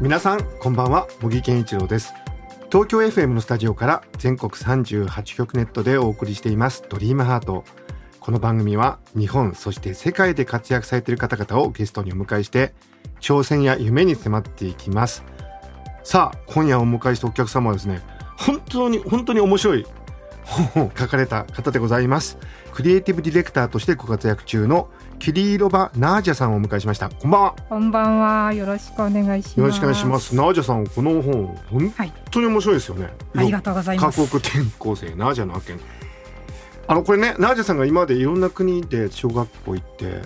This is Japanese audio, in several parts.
皆さんこんばんは。茂木健一郎です。東京 FM のスタジオから全国38局ネットでお送りしています。ドリームハート。この番組は日本そして世界で活躍されている方々をゲストにお迎えして挑戦や夢に迫っていきます。さあ今夜お迎えしたお客様はですね本当に本当に面白い本を書かれた方でございますクリエイティブディレクターとしてご活躍中のキリーロバ・ナージャさんをお迎えしましたこんばんはこんばんは。よろしくお願いします。よろしくお願いします。ナージャさん、この本、本はい当に面白いですよね。ありがとうございます各国転校生、ナージャの発見。あの、これね、ナージャさんが今までいろんな国で小学校行って、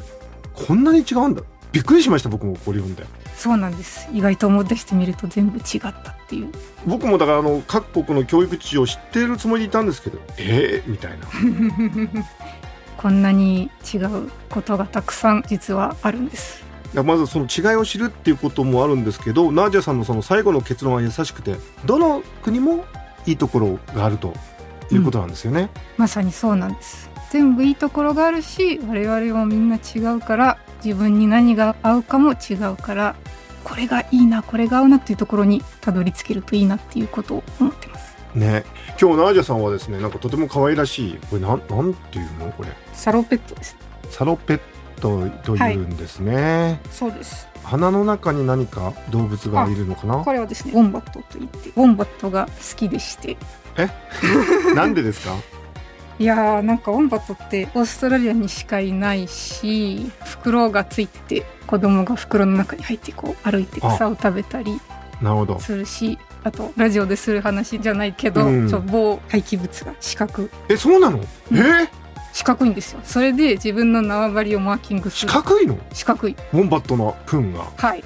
こんなに違うんだ。びっくりしました、僕もこれ読んで。そうなんです。意外と思い出してみると全部違ったっていう。僕もだから、あの、各国の教育事情を知っているつもりでいたんですけど、えー、みたいな。こんなに違うことがたくさん実はあるんです。まずその違いを知るっていうこともあるんですけど、ナージャさんのその最後の結論は優しくて、どの国もいいところがあるということなんですよね。まさにそうなんです。全部いいところがあるし、我々もみんな違うから、自分に何が合うかも違うから、これがいいな、これが合うなっていうところにたどり着けるといいなっていうことを思ってます。ね、今日ナージャさんはですねなんかとても可愛らしい。これなんなんていうの？これ。サロペットです。サロペットというんですね、そうです。鼻の中に何か動物がいるのかな？これはですね、ウォンバットといって、ウォンバットが好きでして、なんでですか？いやーなんかウォンバットってオーストラリアにしかいないし袋がついてて子供が袋の中に入ってこう歩いて草を食べたりするしあとラジオでする話じゃないけど、うん。ちょ棒廃棄物が四角。えそうなの？え？ー、四角いんですよ。それで自分の縄張りをマーキングす四る角いの？四角い。ウォンバットの糞が。はい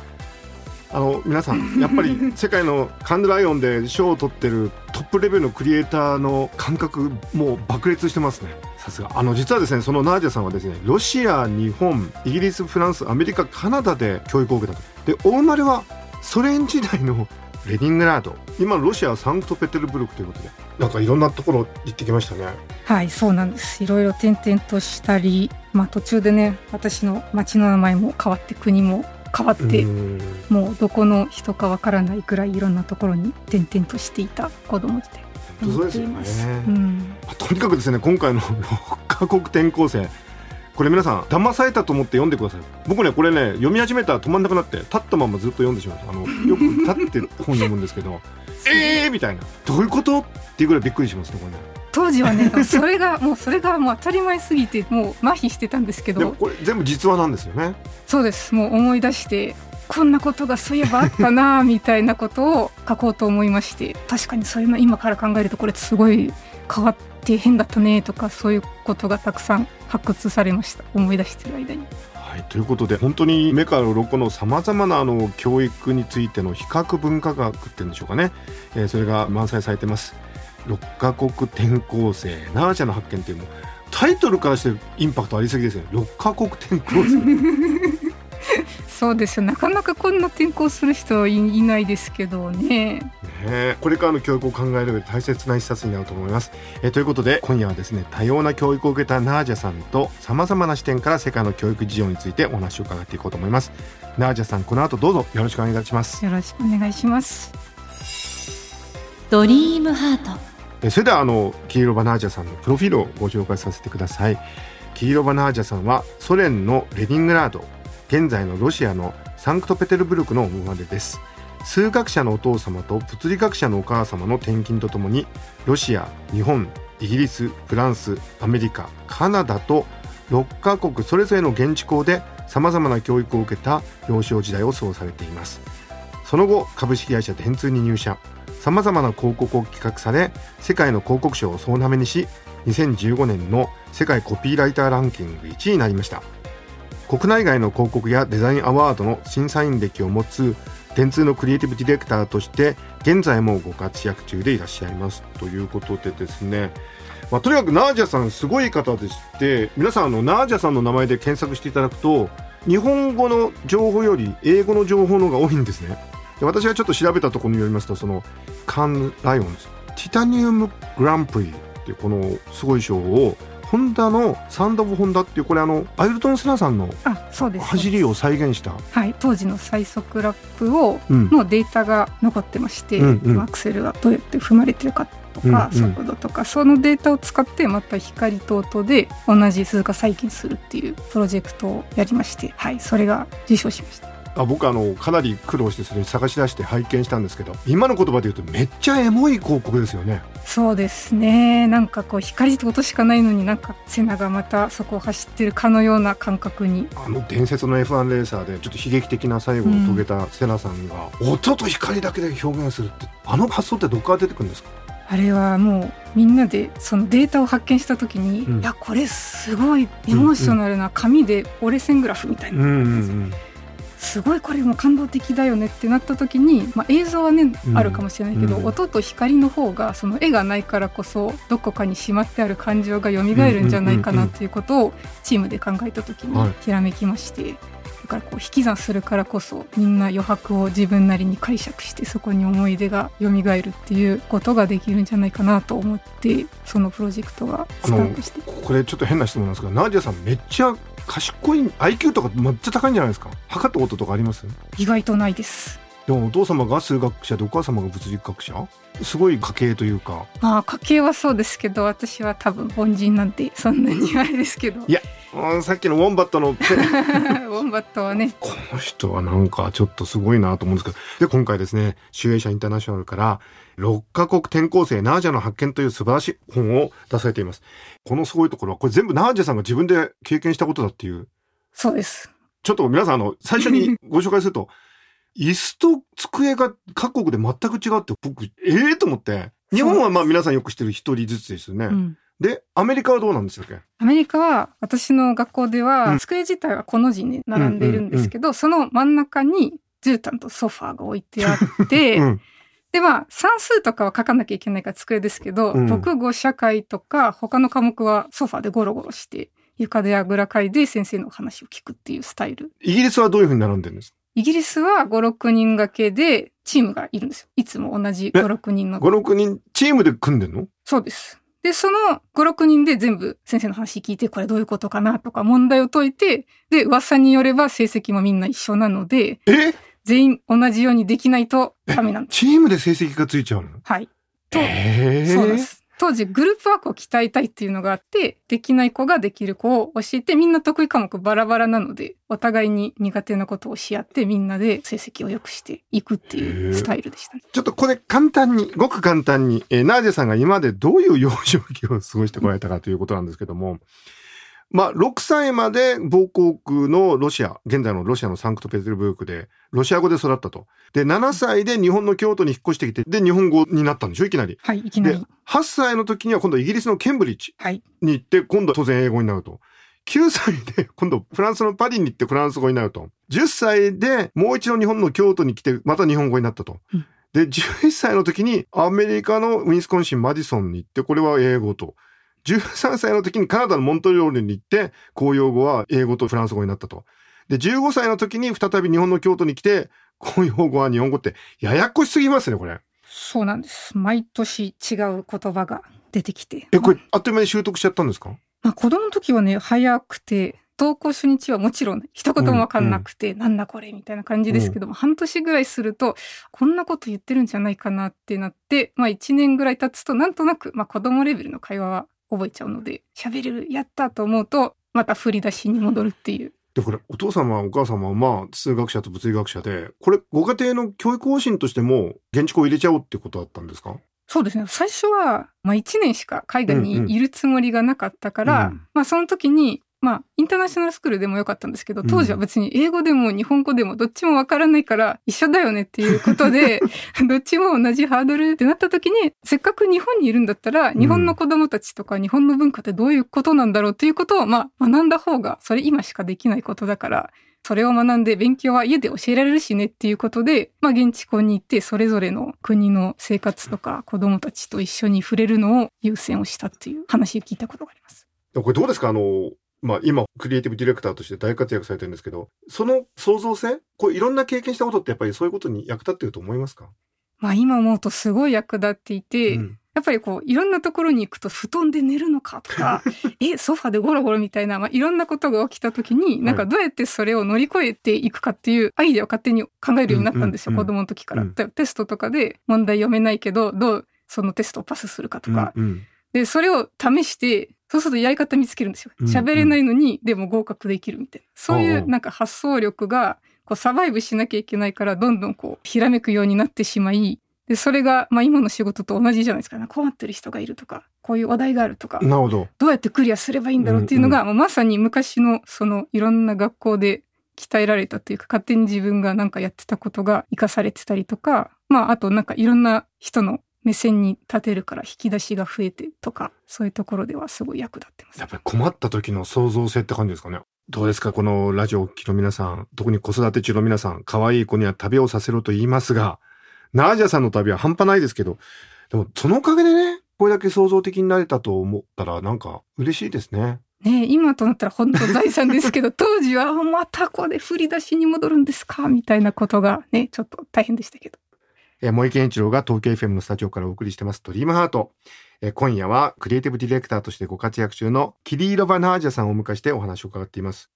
あの皆さん やっぱり世界のカンヌライオンで賞を取ってるトップレベルのクリエイターの感覚もう爆裂してますね。さすが。あの実はですねそのナージャさんはですねロシア日本イギリスフランスアメリカカナダで教育を受けたと。でお生まれはソ連時代のレニングラード。今のロシアはサンクトペテルブルクということで。なんかいろんなところ行ってきましたね。はいそうなんです。いろいろ転々としたりまあ途中でね私の町の名前も変わって国も変わってうん。もうどこの人かわからないくらいいろんなところに転々としていた子供で本当そうですよね。うん、あとにかくですね今回の6カ国転校生。これ皆さん騙されたと思って読んでください。僕ねこれね読み始めたら止まんなくなって立ったままずっと読んでしまう。あのよく立って本読むんですけど えーみたいな。どういうこと？っていうぐらいびっくりしますねこれね当時はねそれがもうそれがもう当たり前すぎてもう麻痺してたんですけど。これ全部実話なんですよね。そうです。もう思い出してこんなことがそういえばあったなみたいなことを書こうと思いまして。確かにそういうの今から考えるとこれすごい変わって変だったねとかそういうことがたくさん発掘されました。思い出してる間に。はい、ということで本当に目から鱗のさまざまなあの教育についての比較文化学っていうんでしょうかね、えーそれが満載されてます6カ国転校生。ナージャの発見っていうのタイトルからしてインパクトありすぎですね。6カ国転校生。そうですよ。なかなかこんな転校する人はいいないですけどね。ねえ。これからの教育を考える上で大切な一冊になると思います、えーということで今夜はですね多様な教育を受けたナージャさんとさまざまな視点から世界の教育事情についてお話を伺っていこうと思います。ナージャさんこの後どうぞよろしくお願いいたします。よろしくお願いします。ドリームハート。えそれではあのキーロバナージャさんのプロフィールをご紹介させてください。キーロバナージャさんはソ連のレニングラード現在のロシアのサンクトペテルブルクの生まれです。数学者のお父様と物理学者のお母様の転勤とともにロシア日本イギリスフランスアメリカカナダと6カ国それぞれの現地校でさまざまな教育を受けた幼少時代を過ごされています。その後株式会社電通に入社。さまざまな広告を企画され世界の広告賞を総なめにし2015年の世界コピーライターランキング1位になりました。国内外の広告やデザインアワードの審査員歴を持つ電通のクリエイティブディレクターとして現在もご活躍中でいらっしゃいます。ということでですね。まあ、とにかくナージャさんすごい方でして皆さんあのナージャさんの名前で検索していただくと日本語の情報より英語の情報の方が多いんですね。で私がちょっと調べたところによりますとそのカン・ライオンズティタニウムグランプリっていうこのすごい賞をホンダのサンド・オブ・ホンダっていうこれあのアイルトン・セナさんの走りを再現した。はい当時の最速ラップをうん。のデータが残ってまして、うんうん。アクセルがどうやって踏まれてるかとか、うんうん。速度とかそのデータを使ってまた光と音で同じ鈴鹿再現するっていうプロジェクトをやりましてはいそれが受賞しましたあ僕あのかなり苦労してそれ探し出して拝見したんですけど今の言葉で言うとめっちゃエモい広告ですよね。そうですね。なんかこう光と音しかないのになんかセナがまたそこを走ってるかのような感覚に。あの伝説の F1 レーサーでちょっと悲劇的な最後を遂げたセナさんが、音と光だけで表現するってあの発想ってどこから出てくるんですか？あれはもうみんなでそのデータを発見した時に、うん。いやこれすごいエモーショナルな紙で折れ線グラフみたいな、うんうんすごいこれも感動的だよねってなった時に、まあ、映像はね、うん。あるかもしれないけど、うん。音と光の方がその絵がないからこそどこかにしまってある感情が蘇るんじゃないかなっていうことをチームで考えた時はい。にひらめきまして、だからこう引き算するからこそみんな余白を自分なりに解釈してそこに思い出が蘇るっていうことができるんじゃないかなと思ってそのプロジェクトがスタートして。これちょっと変な質問なんですけどナージャさんめっちゃ賢い IQ とかめっちゃ高いんじゃないですか？測ったこととかあります？意外とないです。でもお父様が数学者でお母様が物理学者？すごい家系というか。まあ家系はそうですけど私は多分凡人なんてそんなにあれですけど。いやうんさっきのウォンバットのペ ウォンバットはね。この人はなんかちょっとすごいなと思うんですけど。で今回ですね集英社インターナショナルから6カ国転校生ナージャの発見という素晴らしい本を出されています。このすごいところはこれ全部ナージャさんが自分で経験したことだっていう。そうです。ちょっと皆さんあの最初にご紹介すると椅子と机が各国で全く違うって僕ええと思って。日本はまあ皆さんよく知ってる一人ずつですよね、うんでアメリカはどうなんでしたっけ？アメリカは私の学校では、うん。机自体はこの字に並んでいるんですけど、その真ん中に絨毯とソファーが置いてあって、うん。でまあ算数とかは書かなきゃいけないから机ですけど、うん。国語社会とか他の科目はソファーでゴロゴロして床であぐらかいで先生のお話を聞くっていうスタイル。イギリスはどういうふうに並んでるんですか？イギリスは5、6人掛けでチームがいるんですよ。いつも同じ5、6人の。56人チームで組んでんの？そうです。で、その5、6人で全部先生の話聞いて、これどういうことかなとか問題を解いて、で、噂によれば成績もみんな一緒なので、え？全員同じようにできないとダメなんです。チームで成績がついちゃうの？はい。と、えーそうです。当時グループワークを鍛えたいっていうのがあって、できない子ができる子を教えて、みんな得意科目バラバラなので、お互いに苦手なことをし合って、みんなで成績を良くしていくっていうスタイルでしたね。ちょっとこれ簡単に、ごく簡単に、えーナージェさんが今までどういう幼少期を過ごしてこられたかということなんですけども、まあ、6歳まで防空区のロシア、現在のロシアのサンクトペテルブルクで、ロシア語で育ったと。で、7歳で日本の京都に引っ越してきて、で、日本語になったんでしょ？いきなり。はい、いきなでり。、8歳の時には今度イギリスのケンブリッジはい。に行って、今度当然英語になると。9歳で今度フランスのパリに行ってフランス語になると。10歳でもう一度日本の京都に来て、また日本語になったと。うんで、11歳の時にアメリカのウィンスコンシン・マディソンに行って、これは英語と。13歳の時にカナダのモントリオールに行って、公用語は英語とフランス語になったと。で、15歳の時に再び日本の京都に来て、公用語は日本語って、ややこしすぎますね、これ。そうなんです。毎年違う言葉が出てきて。え、これ、あっという間に習得しちゃったんですか？まあ、子供の時はね、早くて、登校初日はもちろん一言もわかんなくて、なんだこれみたいな感じですけども、半年ぐらいすると、こんなこと言ってるんじゃないかなってなって、まあ一年ぐらい経つと、なんとなく、まあ子供レベルの会話は覚えちゃうので、喋れる、やったと思うと、また振り出しに戻るっていう。で、これ、お父様、お母様は、まあ、数学者と物理学者で、これ、ご家庭の教育方針としても、現地校を入れちゃおうってことだったんですか？そうですね。最初は、まあ1年しか海外にいるつもりがなかったから、うんまあその時に、まあ、インターナショナルスクールでもよかったんですけど、当時は別に英語でも日本語でもどっちもわからないから一緒だよねっていうことで、どっちも同じハードルってなった時に、せっかく日本にいるんだったら、日本の子供たちとか日本の文化ってどういうことなんだろうっていうことを、まあ、学んだ方が、それ今しかできないことだから、それを学んで勉強は家で教えられるしねっていうことで、まあ現地校に行ってそれぞれの国の生活とか子供たちと一緒に触れるのを優先をしたっていう話を聞いたことがあります。これどうですか？あの、まあ今クリエイティブディレクターとして大活躍されてるんですけど、その創造性？こういろんな経験したことってやっぱりそういうことに役立ってると思いますか？まあ今思うとすごい役立っていて、うん。やっぱりこう、いろんなところに行くと、布団で寝るのかとか、え、ソファでゴロゴロみたいな、まあ、いろんなことが起きた時に、なんかどうやってそれを乗り越えていくかっていうアイデアを勝手に考えるようになったんですよ、子供の時から。テストとかで問題読めないけど、どうそのテストをパスするかとか。で、それを試して、そうするとやり方見つけるんですよ。喋れないのに、でも合格できるみたいな。そういうなんか発想力が、こうサバイブしなきゃいけないから、どんどんこう、ひらめくようになってしまい、で、それが、まあ今の仕事と同じじゃないですか、ね。困ってる人がいるとか、こういう話題があるとか。なるほど。どうやってクリアすればいいんだろうっていうのが、うんうん、まさに昔の、その、いろんな学校で鍛えられたというか、勝手に自分がなんかやってたことが活かされてたりとか、まあ、あとなんかいろんな人の目線に立てるから引き出しが増えてとか、そういうところではすごい役立ってます。やっぱり困った時の創造性って感じですかね。どうですか？このラジオを聴きの皆さん、特に子育て中の皆さん、可愛い子には旅をさせろと言いますが、ナージャさんの旅は半端ないですけど、でもそのおかげでね、これだけ創造的になれたと思ったらなんか嬉しいですね。ね今となったら本当財産ですけど、当時はまたこれ振り出しに戻るんですか？みたいなことがね、ちょっと大変でしたけど。え森健一郎が東京 FM のスタジオからお送りしてます、ドリームハート。え今夜はクリエイティブディレクターとしてご活躍中のキリーロバナージャさんをお迎えしてお話を伺っています。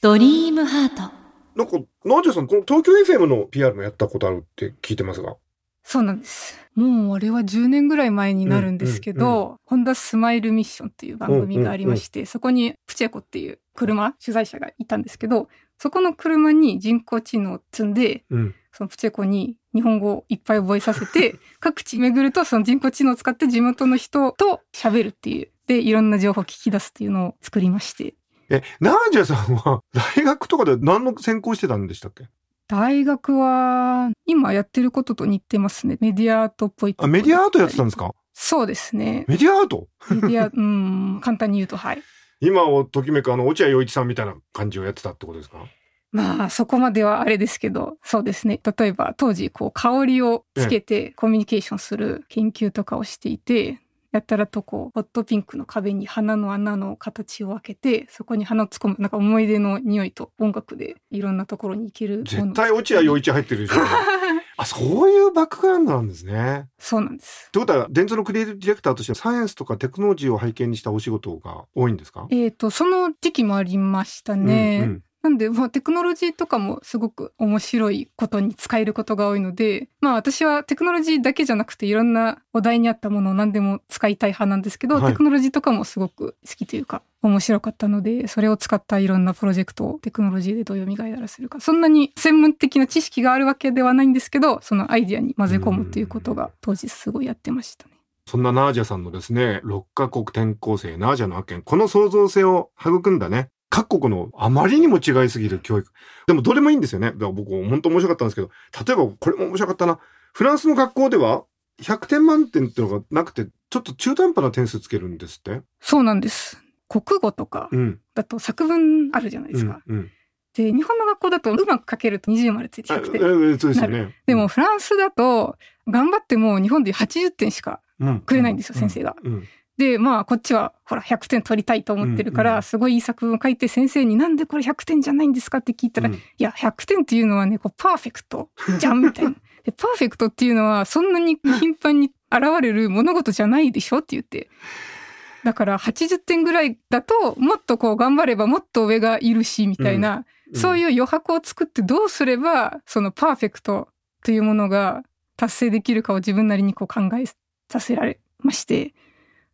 ドリームハート。なんか、ナージャさん、この東京 FM の PR もやったことあるって聞いてますが。そうなんです。もうあれは10年ぐらい前になるんですけど、うんうん、ホンダスマイルミッションっていう番組がありまして、うんうんうん、そこにプチェコっていう車、取材者がいたんですけど、そこの車に人工知能を積んで、うん、そのプチェコに日本語をいっぱい覚えさせて、各地巡るとその人工知能を使って地元の人と喋るっていう、で、いろんな情報を聞き出すっていうのを作りまして。え、ナージャさんは大学とかで何の専攻してたんでしたっけ？大学は今やってることと似てますね。メディアアートっぽいあ、メディアアートやってたんですか？そうですね。メディアアート？メディア、うん、簡単に言うと、はい。今をときめくあの、落合陽一さんみたいな感じをやってたってことですか？まあ、そこまではあれですけど、そうですね。例えば、当時、こう、香りをつけてコミュニケーションする研究とかをしていて、やったらとこう、ホットピンクの壁に花の穴の形を開けて、そこに花を突っ込む、なんか思い出の匂いと音楽でいろんなところに行ける。絶対落合陽一入ってるじゃん。あ、そういうバックグラウンドなんですね。そうなんです。ということは、電通のクリエイティブディレクターとしてサイエンスとかテクノロジーを背景にしたお仕事が多いんですか？えっ、と、その時期もありましたね。うんうんなんで、まあ、テクノロジーとかもすごく面白いことに使えることが多いので、まあ私はテクノロジーだけじゃなくていろんなお題に合ったものを何でも使いたい派なんですけど、はい、テクノロジーとかもすごく好きというか面白かったので、それを使ったいろんなプロジェクトをテクノロジーでどう蘇らせるか。そんなに専門的な知識があるわけではないんですけど、そのアイディアに混ぜ込むっていうことが当時すごいやってましたね。そんなナージャさんのですね、6カ国転校生ナージャの派遣、この創造性を育んだね、各国のあまりにも違いすぎる教育。でもどれもいいんですよね。だから僕本当面白かったんですけど、例えばこれも面白かったな。フランスの学校では100点満点っていうのがなくて、ちょっと中途半端な点数つけるんですってそうなんです。国語とかだと作文あるじゃないですか。うんうん、で、日本の学校だとうまく書けると20までついて100点。そうですよね。でもフランスだと頑張っても日本で80点しかくれないんですよ、先生が。うんで、まあ、こっちは、ほら、100点取りたいと思ってるから、うんうん、すごいいい作文を書いて、先生になんでこれ100点じゃないんですかって聞いたら、うん、いや、100点っていうのはね、こう、パーフェクトじゃん、みたいな。で、パーフェクトっていうのは、そんなに頻繁に現れる物事じゃないでしょって言って。だから、80点ぐらいだと、もっとこう、頑張ればもっと上がいるし、みたいな、うん、そういう余白を作ってどうすれば、そのパーフェクトというものが達成できるかを自分なりにこう考えさせられまして、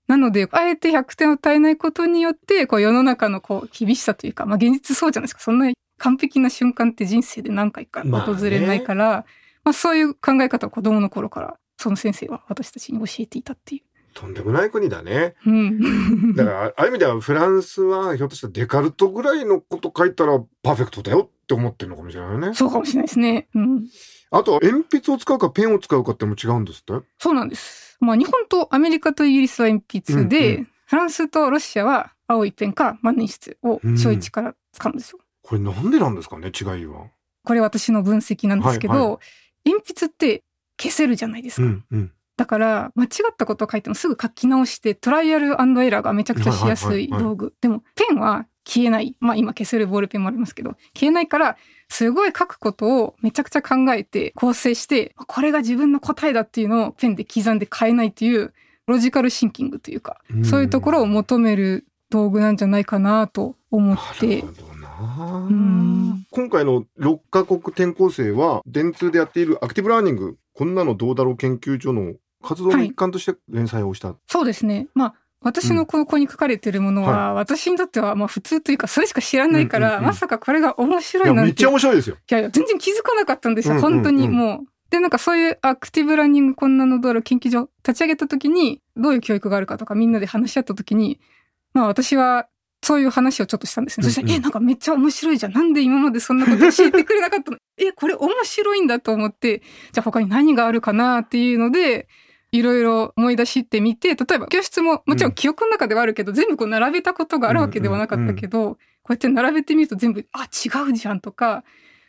なので、あえて100点を与えないことによって、こう世の中のこう厳しさというか、まあ現実そうじゃないですか。そんな完璧な瞬間って人生で何回か訪れないから、まあ、ね、まあそういう考え方を子供の頃から、その先生は私たちに教えていたっていう。とんでもない国だね。うん。だから、ああいう意味ではフランスはひょっとしたらデカルトぐらいのこと書いたらパーフェクトだよって思ってるのかもしれないよね。そうかもしれないですね。うん。あと、鉛筆を使うかペンを使うかっても違うんですって？そうなんです。まあ日本とアメリカとイギリスは鉛筆で、うんうフランスとロシアは青いペンか万年筆を小1から使うんですよ。これなんでなんですかね違いは？これ私の分析なんですけど、はいは鉛筆って消せるじゃないですか。うんうん。だから間違ったことを書いてもすぐ書き直してトライアルエラーがめちゃくちゃしやすい道具。でもペンは消えない。まあ今消せるボールペンもありますけど、消えないからすごい書くことをめちゃくちゃ考えて構成して、これが自分の答えだっていうのをペンで刻んで変えないっていうロジカルシンキングというか、うん。そういうところを求める道具なんじゃないかなと思なって今回の6カ国転校生は電通でやっているアクティブラーニングこんなのどうだろう研究所の活動の一環として連載をした、そうですね。まあ、私のここに書かれてるものは、は私にとってはまあ普通というか、それしか知らないから、まさかこれが面白いやめっちゃいなんて。い面白いですよやいや、全然気づかなかったんですよ。本当にもう。で、なんかそういうアクティブランニングこんなの道路研究所立ち上げた時に、どういう教育があるかとかみんなで話し合った時に、まあ私はそういう話をちょっとしたんですね。そしたら、え、なんかめっちゃ面白いじゃん。なんで今までそんなこと教えてくれなかったの？え、これ面白いんだと思って、じゃあ他に何があるかなっていうので、いろいろ思い出してみて、例えば教室ももちろん記憶の中ではあるけど、全部こう並べたことがあるわけではなかったけど、こうやって並べてみると全部、あ、違うじゃんとか、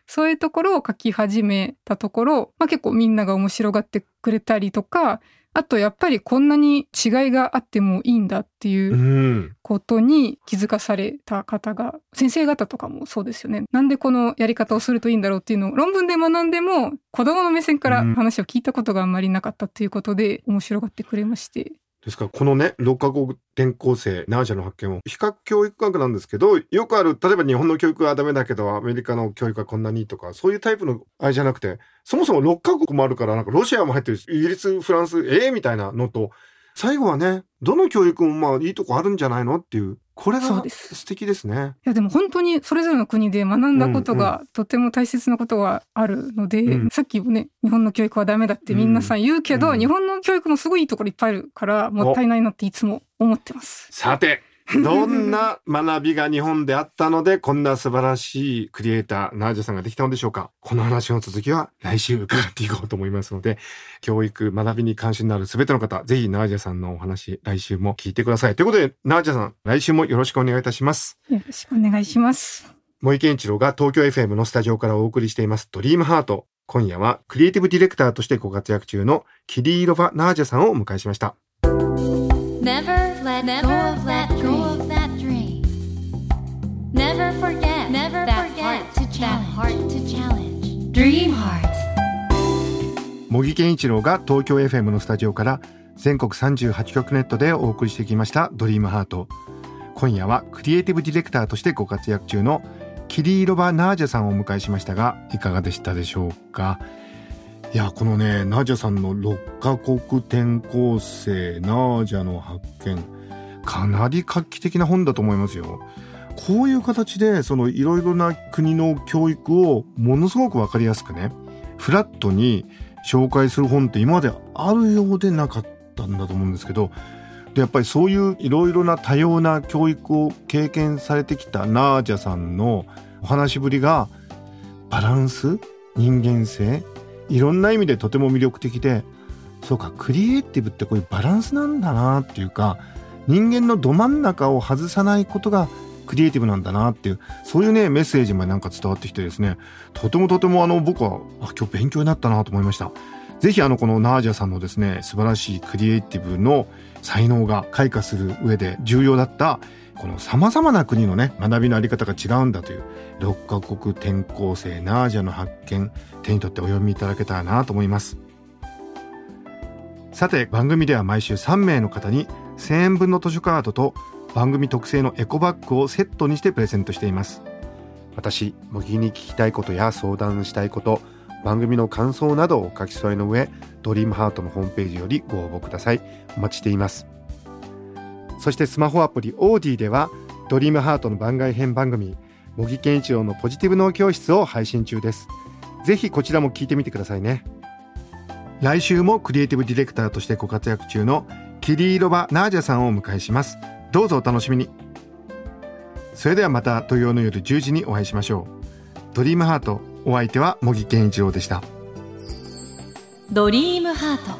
そういうところを書き始めたところ、まあ結構みんなが面白がってくれたりとか、あとやっぱりこんなに違いがあってもいいんだっていううんことに気づかされた方が、先生方とかもそうですよね。なんでこのやり方をするといいんだろうっていうのを論文で学んでも、子供の目線から話を聞いたことがあんまりなかったっていうことで面白がってくれまして。ですからこのね6カ国転校生ナージャの発見を比較教育学なんですけどよくある例えば日本の教育はダメだけどアメリカの教育はこんなにとかそういうタイプのあれじゃなくてそもそも6カ国もあるからなんかロシアも入ってるしイギリスフランスええみたいなのと最後はねどの教育もまあいいとこあるんじゃないのっていうこれが素敵ですね。いやでも本当にそれぞれの国で学んだことがとても大切なことがあるので、うん。さっきもね日本の教育はダメだってみんなさん言うけど、うん。日本の教育もすごいいいところいっぱいあるからもったいないなっていつも思ってます。さてどんな学びが日本であったのでこんな素晴らしいクリエイターナージャさんができたのでしょうか？この話の続きは来週伺っていこうと思いますので教育学びに関心のある全ての方ぜひナージャさんのお話来週も聞いてください。ということでナージャさん来週もよろしくお願いいたします。よろしくお願いします。森健一郎が東京 FM のスタジオからお送りしています。ドリームハート。今夜はクリエイティブディレクターとしてご活躍中のキリーロバ・ナージャさんをお迎えしました Never let go of that dream. Never forget Never that heart to that heart to challenge. Dream Heart. 茂木健一郎が東京 FM のスタジオから全国38局ネットでお送りしてきました「ドリームハート今夜はクリエイティブディレクターとしてご活躍中のキリーロバ・ナージャさんをお迎えしましたがいかがでしたでしょうか？いやこのねナージャさんの6カ国転校生ナージャの発見かなり画期的な本だと思いますよ。こういう形でそのいろいろな国の教育をものすごくわかりやすくねフラットに紹介する本って今まであるようでなかったんだと思うんですけどでやっぱりそういういろいろな多様な教育を経験されてきたナージャさんのお話ぶりがバランス人間性いろんな意味でとても魅力的でそうかクリエイティブってこういうバランスなんだなっていうか人間のど真ん中を外さないことがクリエイティブなんだなっていうそういうねメッセージもなんか伝わってきてですねとてもとてもあの僕はあ今日勉強になったなと思いました。ぜひあのこのナージャさんのですね素晴らしいクリエイティブの才能が開花する上で重要だったこの様々な国のね学びのあり方が違うんだという6カ国転校生ナージャの発見手に取ってお読みいただけたらなと思います。さて番組では毎週3名の方に1000円分の図書カードと番組特製のエコバッグをセットにしてプレゼントしています。私茂木に聞きたいことや相談したいこと番組の感想などを書き添えの上ドリームハートのホームページよりご応募ください。お待ちしています。そしてスマホアプリオーディではドリームハートの番外編番組茂木健一郎のポジティブ脳教室を配信中です。ぜひこちらも聞いてみてくださいね。来週もクリエイティブディレクターとしてご活躍中のキリーロバ・ナージャさんをお迎えします。どうぞお楽しみに。それではまた土曜の夜10時にお会いしましょう。ドリームハートお相手は茂木健一郎でした。ドリームハート。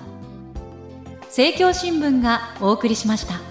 政教新聞がお送りしました。